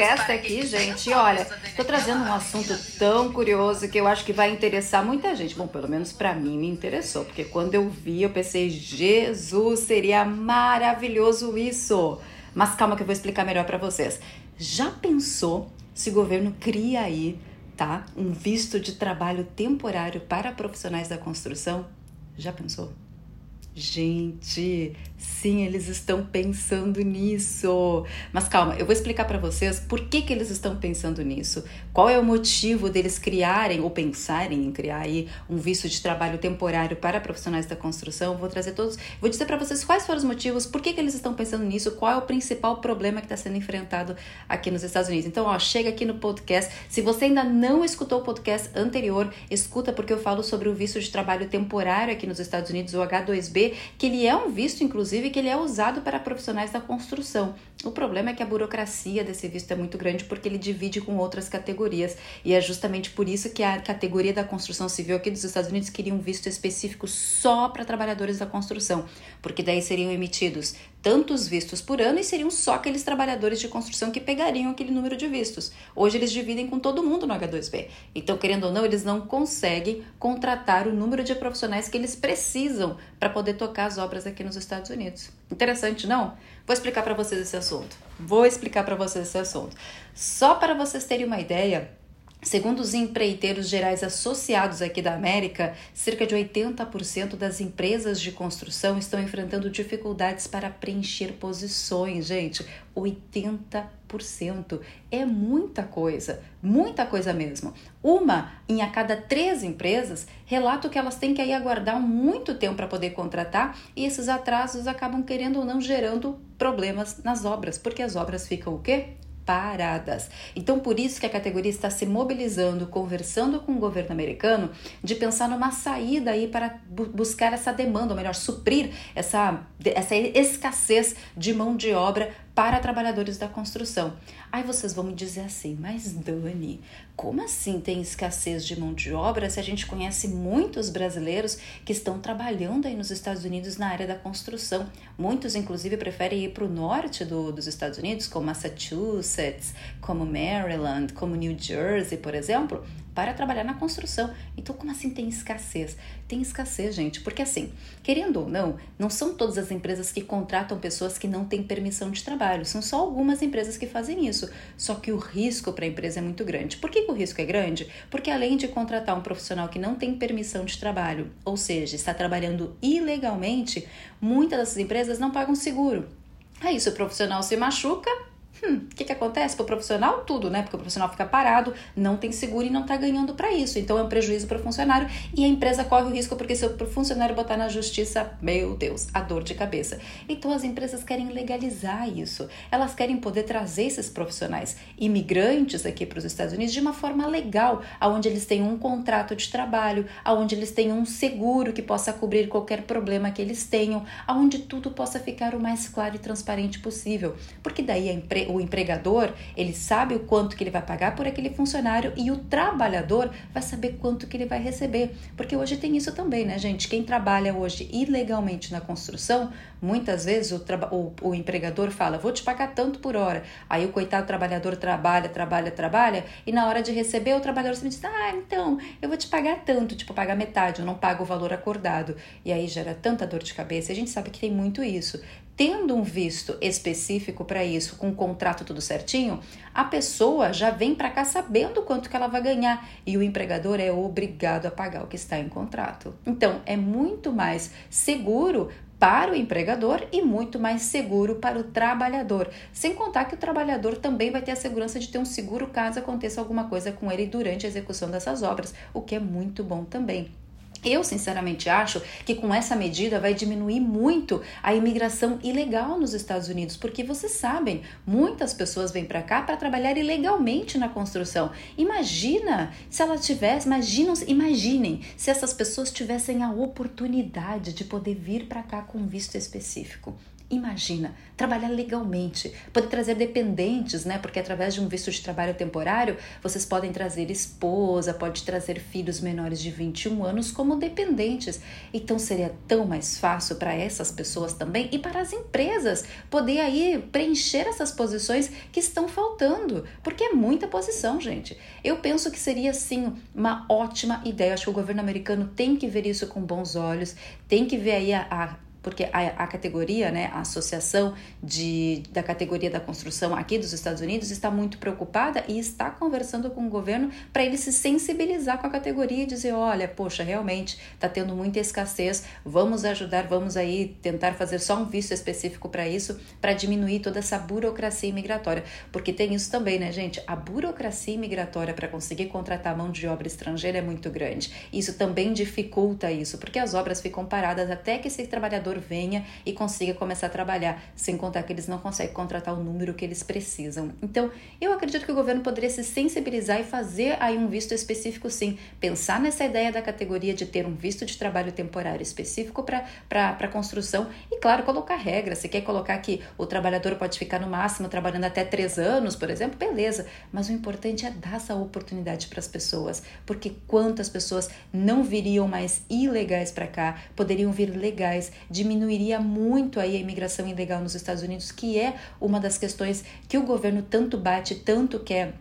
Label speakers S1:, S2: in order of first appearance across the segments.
S1: podcast aqui, gente. Olha, tô trazendo um assunto tão curioso que eu acho que vai interessar muita gente. Bom, pelo menos para mim me interessou, porque quando eu vi, eu pensei, Jesus, seria maravilhoso isso. Mas calma que eu vou explicar melhor para vocês. Já pensou se o governo cria aí, tá, um visto de trabalho temporário para profissionais da construção? Já pensou? Gente, sim, eles estão pensando nisso. Mas calma, eu vou explicar para vocês por que, que eles estão pensando nisso. Qual é o motivo deles criarem ou pensarem em criar aí um visto de trabalho temporário para profissionais da construção? Vou trazer todos, vou dizer para vocês quais foram os motivos, por que, que eles estão pensando nisso, qual é o principal problema que está sendo enfrentado aqui nos Estados Unidos. Então, ó, chega aqui no podcast. Se você ainda não escutou o podcast anterior, escuta porque eu falo sobre o visto de trabalho temporário aqui nos Estados Unidos, o H2B que ele é um visto, inclusive, que ele é usado para profissionais da construção. O problema é que a burocracia desse visto é muito grande porque ele divide com outras categorias. E é justamente por isso que a categoria da construção civil aqui dos Estados Unidos queria um visto específico só para trabalhadores da construção, porque daí seriam emitidos tantos vistos por ano e seriam só aqueles trabalhadores de construção que pegariam aquele número de vistos. Hoje eles dividem com todo mundo no H2B. Então, querendo ou não, eles não conseguem contratar o número de profissionais que eles precisam para poder tocar as obras aqui nos Estados Unidos. Interessante, não? Vou explicar para vocês esse assunto. Vou explicar para vocês esse assunto. Só para vocês terem uma ideia, Segundo os empreiteiros gerais associados aqui da América, cerca de 80% das empresas de construção estão enfrentando dificuldades para preencher posições, gente. 80% é muita coisa, muita coisa mesmo. Uma em a cada três empresas relata que elas têm que aí aguardar muito tempo para poder contratar e esses atrasos acabam querendo ou não gerando problemas nas obras, porque as obras ficam o quê? paradas. Então, por isso que a categoria está se mobilizando, conversando com o governo americano, de pensar numa saída aí para bu buscar essa demanda, ou melhor, suprir essa, essa escassez de mão de obra para trabalhadores da construção. Aí vocês vão me dizer assim, mas Dani, como assim tem escassez de mão de obra se a gente conhece muitos brasileiros que estão trabalhando aí nos Estados Unidos na área da construção? Muitos, inclusive, preferem ir para o norte do, dos Estados Unidos, como Massachusetts, como Maryland, como New Jersey, por exemplo, para trabalhar na construção. Então, como assim tem escassez? Tem escassez, gente, porque assim, querendo ou não, não são todas as empresas que contratam pessoas que não têm permissão de trabalho, são só algumas empresas que fazem isso. Só que o risco para a empresa é muito grande. Por que, que o risco é grande? Porque além de contratar um profissional que não tem permissão de trabalho, ou seja, está trabalhando ilegalmente, muitas dessas empresas não pagam seguro. Aí, se o profissional se machuca, Hum, o que, que acontece? Para o profissional, tudo, né? Porque o profissional fica parado, não tem seguro e não está ganhando para isso. Então é um prejuízo para o funcionário e a empresa corre o risco porque se o funcionário botar na justiça, meu Deus, a dor de cabeça. Então as empresas querem legalizar isso. Elas querem poder trazer esses profissionais imigrantes aqui para os Estados Unidos de uma forma legal, aonde eles tenham um contrato de trabalho, aonde eles tenham um seguro que possa cobrir qualquer problema que eles tenham, aonde tudo possa ficar o mais claro e transparente possível. Porque daí a empresa o empregador, ele sabe o quanto que ele vai pagar por aquele funcionário e o trabalhador vai saber quanto que ele vai receber. Porque hoje tem isso também, né, gente? Quem trabalha hoje ilegalmente na construção, muitas vezes o, o, o empregador fala, vou te pagar tanto por hora. Aí o coitado trabalhador trabalha, trabalha, trabalha, e na hora de receber, o trabalhador se diz, ah, então, eu vou te pagar tanto, tipo, pagar metade, eu não pago o valor acordado. E aí gera tanta dor de cabeça, a gente sabe que tem muito isso tendo um visto específico para isso, com o contrato tudo certinho, a pessoa já vem para cá sabendo quanto que ela vai ganhar e o empregador é obrigado a pagar o que está em contrato. Então, é muito mais seguro para o empregador e muito mais seguro para o trabalhador. Sem contar que o trabalhador também vai ter a segurança de ter um seguro caso aconteça alguma coisa com ele durante a execução dessas obras, o que é muito bom também. Eu, sinceramente, acho que com essa medida vai diminuir muito a imigração ilegal nos Estados Unidos, porque vocês sabem, muitas pessoas vêm para cá para trabalhar ilegalmente na construção. Imagina se ela tivesse, imaginam, imaginem se essas pessoas tivessem a oportunidade de poder vir para cá com visto específico. Imagina, trabalhar legalmente, poder trazer dependentes, né? Porque através de um visto de trabalho temporário, vocês podem trazer esposa, pode trazer filhos menores de 21 anos como dependentes. Então seria tão mais fácil para essas pessoas também e para as empresas poder aí preencher essas posições que estão faltando, porque é muita posição, gente. Eu penso que seria sim uma ótima ideia. Acho que o governo americano tem que ver isso com bons olhos, tem que ver aí a, a porque a, a, categoria, né, a associação de, da categoria da construção aqui dos Estados Unidos está muito preocupada e está conversando com o governo para ele se sensibilizar com a categoria e dizer, olha, poxa, realmente está tendo muita escassez, vamos ajudar, vamos aí tentar fazer só um visto específico para isso, para diminuir toda essa burocracia imigratória, porque tem isso também, né, gente? A burocracia imigratória para conseguir contratar mão de obra estrangeira é muito grande. Isso também dificulta isso, porque as obras ficam paradas até que esse trabalhador venha e consiga começar a trabalhar, sem contar que eles não conseguem contratar o número que eles precisam. Então, eu acredito que o governo poderia se sensibilizar e fazer aí um visto específico, sim. Pensar nessa ideia da categoria de ter um visto de trabalho temporário específico para construção e, claro, colocar regras. Se quer colocar que o trabalhador pode ficar no máximo trabalhando até três anos, por exemplo, beleza. Mas o importante é dar essa oportunidade para as pessoas, porque quantas pessoas não viriam mais ilegais para cá, poderiam vir legais de diminuiria muito aí a imigração ilegal nos Estados Unidos, que é uma das questões que o governo tanto bate, tanto quer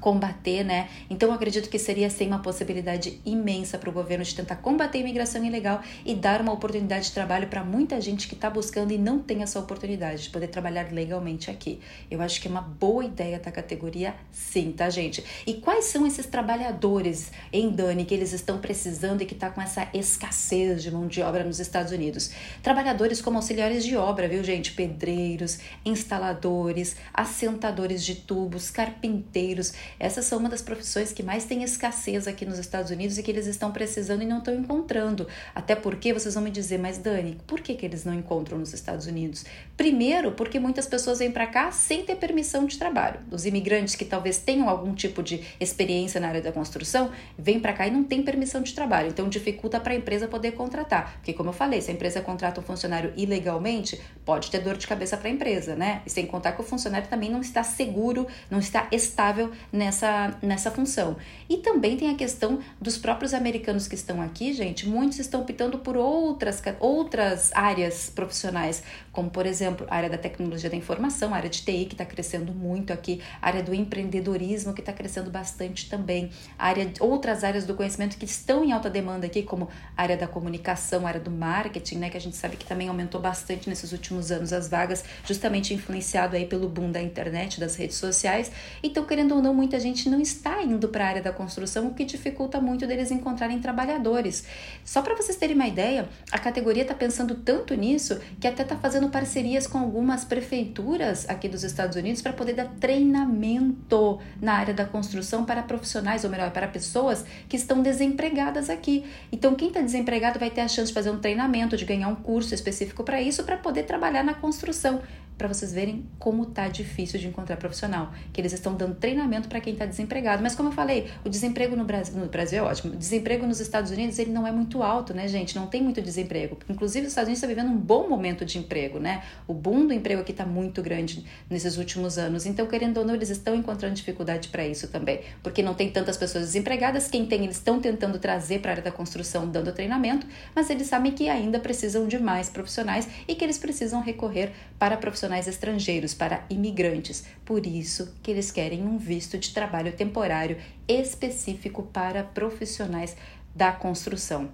S1: combater, né? Então acredito que seria sim uma possibilidade imensa para o governo de tentar combater a imigração ilegal e dar uma oportunidade de trabalho para muita gente que está buscando e não tem essa oportunidade de poder trabalhar legalmente aqui. Eu acho que é uma boa ideia da categoria, sim, tá, gente? E quais são esses trabalhadores em Dani que eles estão precisando e que está com essa escassez de mão de obra nos Estados Unidos? Trabalhadores como auxiliares de obra, viu, gente? Pedreiros, instaladores, assentadores de tubos, carpinteiros essas são uma das profissões que mais tem escassez aqui nos Estados Unidos e que eles estão precisando e não estão encontrando. Até porque vocês vão me dizer, mas Dani, por que, que eles não encontram nos Estados Unidos? Primeiro, porque muitas pessoas vêm para cá sem ter permissão de trabalho. Os imigrantes que talvez tenham algum tipo de experiência na área da construção vêm para cá e não têm permissão de trabalho. Então dificulta para a empresa poder contratar. Porque, como eu falei, se a empresa contrata um funcionário ilegalmente, pode ter dor de cabeça para a empresa, né? E sem contar que o funcionário também não está seguro, não está estável nessa, nessa função. E também tem a questão dos próprios americanos que estão aqui, gente, muitos estão optando por outras, outras áreas profissionais, como por exemplo a área da tecnologia da informação, a área de TI que está crescendo muito aqui, a área do empreendedorismo que está crescendo bastante também, área, outras áreas do conhecimento que estão em alta demanda aqui, como a área da comunicação, a área do marketing, né, que a gente sabe que também aumentou bastante nesses últimos anos as vagas, justamente influenciado aí pelo boom da internet, das redes sociais. Então, querendo ou não, muita gente não está indo para a área da construção, o que dificulta muito deles encontrarem trabalhadores. Só para vocês terem uma ideia, a categoria está pensando tanto nisso que até está fazendo parcerias com algumas prefeituras aqui dos Estados Unidos para poder dar treinamento na área da construção para profissionais, ou melhor, para pessoas que estão desempregadas aqui. Então, quem está desempregado vai ter a chance de fazer um treinamento, de ganhar um curso específico para isso, para poder trabalhar na construção para vocês verem como tá difícil de encontrar profissional, que eles estão dando treinamento para quem está desempregado. Mas como eu falei, o desemprego no Brasil, no Brasil é ótimo. O desemprego nos Estados Unidos ele não é muito alto, né, gente? Não tem muito desemprego. Inclusive os Estados Unidos está vivendo um bom momento de emprego, né? O boom do emprego aqui está muito grande nesses últimos anos. Então, querendo ou não, eles estão encontrando dificuldade para isso também, porque não tem tantas pessoas desempregadas. Quem tem, eles estão tentando trazer para a área da construção, dando treinamento, mas eles sabem que ainda precisam de mais profissionais e que eles precisam recorrer para profissionais profissionais estrangeiros, para imigrantes. Por isso que eles querem um visto de trabalho temporário específico para profissionais da construção.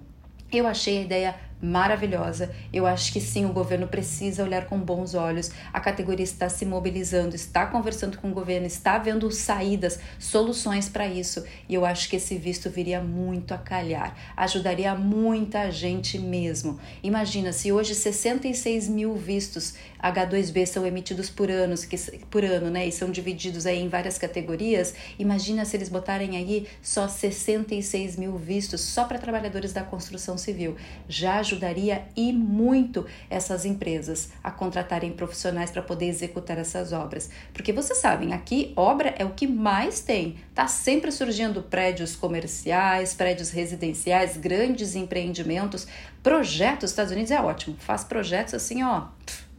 S1: Eu achei a ideia maravilhosa. Eu acho que sim, o governo precisa olhar com bons olhos. A categoria está se mobilizando, está conversando com o governo, está vendo saídas, soluções para isso. E eu acho que esse visto viria muito a calhar, ajudaria muita gente mesmo. Imagina se hoje 66 mil vistos H2B são emitidos por anos, que, por ano, né? E são divididos aí em várias categorias. Imagina se eles botarem aí só 66 mil vistos só para trabalhadores da construção civil. Já ajudaria e muito essas empresas a contratarem profissionais para poder executar essas obras. Porque vocês sabem, aqui obra é o que mais tem. Tá sempre surgindo prédios comerciais, prédios residenciais, grandes empreendimentos, projetos. Estados Unidos é ótimo, faz projetos assim, ó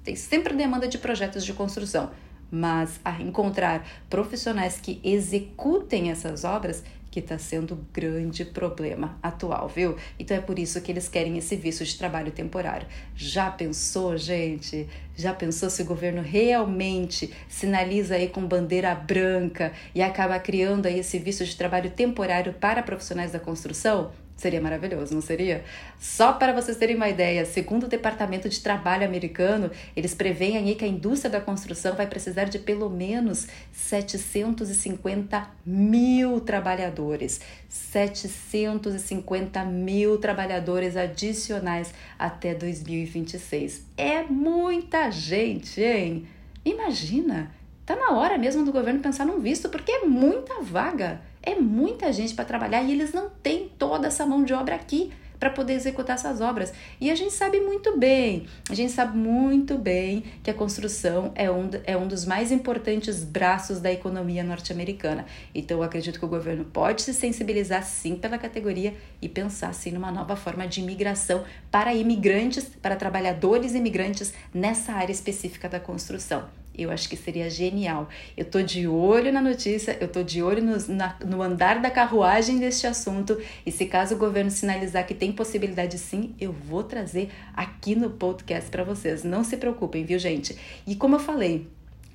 S1: tem sempre demanda de projetos de construção. Mas a encontrar profissionais que executem essas obras que está sendo o grande problema atual, viu? Então é por isso que eles querem esse visto de trabalho temporário. Já pensou, gente? Já pensou se o governo realmente sinaliza aí com bandeira branca e acaba criando aí esse visto de trabalho temporário para profissionais da construção? Seria maravilhoso, não seria? Só para vocês terem uma ideia, segundo o Departamento de Trabalho americano, eles preveem aí que a indústria da construção vai precisar de pelo menos 750 mil trabalhadores. 750 mil trabalhadores adicionais até 2026. É muita gente, hein? Imagina! Tá na hora mesmo do governo pensar num visto, porque é muita vaga. É muita gente para trabalhar e eles não têm toda essa mão de obra aqui para poder executar essas obras. E a gente sabe muito bem, a gente sabe muito bem que a construção é um, é um dos mais importantes braços da economia norte-americana. Então eu acredito que o governo pode se sensibilizar sim pela categoria e pensar sim numa nova forma de imigração para imigrantes, para trabalhadores imigrantes nessa área específica da construção. Eu acho que seria genial. Eu tô de olho na notícia, eu tô de olho no, na, no andar da carruagem deste assunto. E se caso o governo sinalizar que tem possibilidade sim, eu vou trazer aqui no podcast para vocês. Não se preocupem, viu, gente? E como eu falei,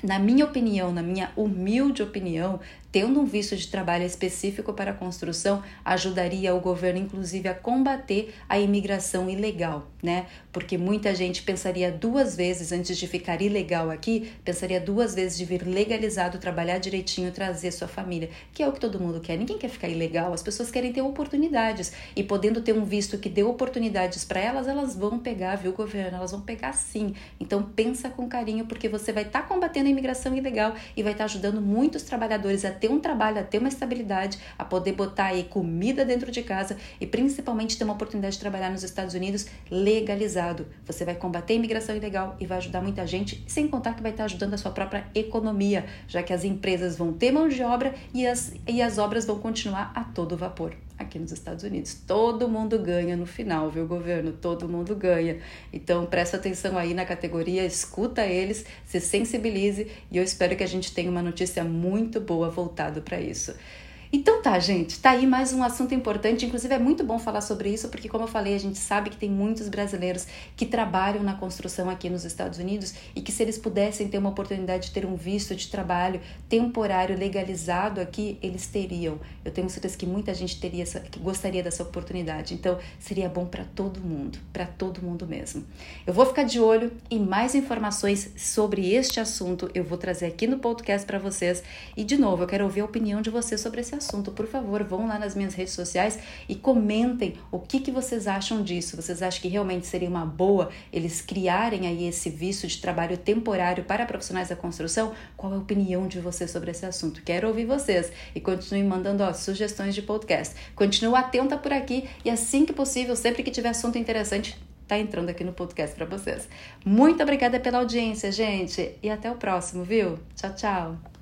S1: na minha opinião, na minha humilde opinião, tendo um visto de trabalho específico para a construção, ajudaria o governo, inclusive, a combater a imigração ilegal, né? Porque muita gente pensaria duas vezes antes de ficar ilegal aqui, pensaria duas vezes de vir legalizado, trabalhar direitinho, trazer sua família, que é o que todo mundo quer. Ninguém quer ficar ilegal, as pessoas querem ter oportunidades e podendo ter um visto que dê oportunidades para elas, elas vão pegar, viu, governo? Elas vão pegar sim. Então pensa com carinho, porque você vai estar tá combatendo a imigração ilegal e vai estar tá ajudando muitos trabalhadores a ter um trabalho, a ter uma estabilidade, a poder botar aí comida dentro de casa e principalmente ter uma oportunidade de trabalhar nos Estados Unidos legalizado. Você vai combater a imigração ilegal e vai ajudar muita gente, sem contar que vai estar ajudando a sua própria economia, já que as empresas vão ter mão de obra e as, e as obras vão continuar a todo vapor aqui nos Estados Unidos. Todo mundo ganha no final, viu, governo? Todo mundo ganha. Então, presta atenção aí na categoria, escuta eles, se sensibilize e eu espero que a gente tenha uma notícia muito boa voltado para isso. Então tá, gente, tá aí mais um assunto importante. Inclusive é muito bom falar sobre isso, porque como eu falei, a gente sabe que tem muitos brasileiros que trabalham na construção aqui nos Estados Unidos e que se eles pudessem ter uma oportunidade de ter um visto de trabalho temporário legalizado aqui, eles teriam. Eu tenho certeza que muita gente teria essa, que gostaria dessa oportunidade. Então, seria bom para todo mundo, para todo mundo mesmo. Eu vou ficar de olho e mais informações sobre este assunto eu vou trazer aqui no podcast para vocês. E de novo, eu quero ouvir a opinião de vocês sobre esse assunto, por favor, vão lá nas minhas redes sociais e comentem o que, que vocês acham disso. Vocês acham que realmente seria uma boa eles criarem aí esse visto de trabalho temporário para profissionais da construção? Qual é a opinião de vocês sobre esse assunto? Quero ouvir vocês e continue mandando ó, sugestões de podcast. Continue atenta por aqui e assim que possível, sempre que tiver assunto interessante, tá entrando aqui no podcast para vocês. Muito obrigada pela audiência, gente, e até o próximo, viu? Tchau, tchau.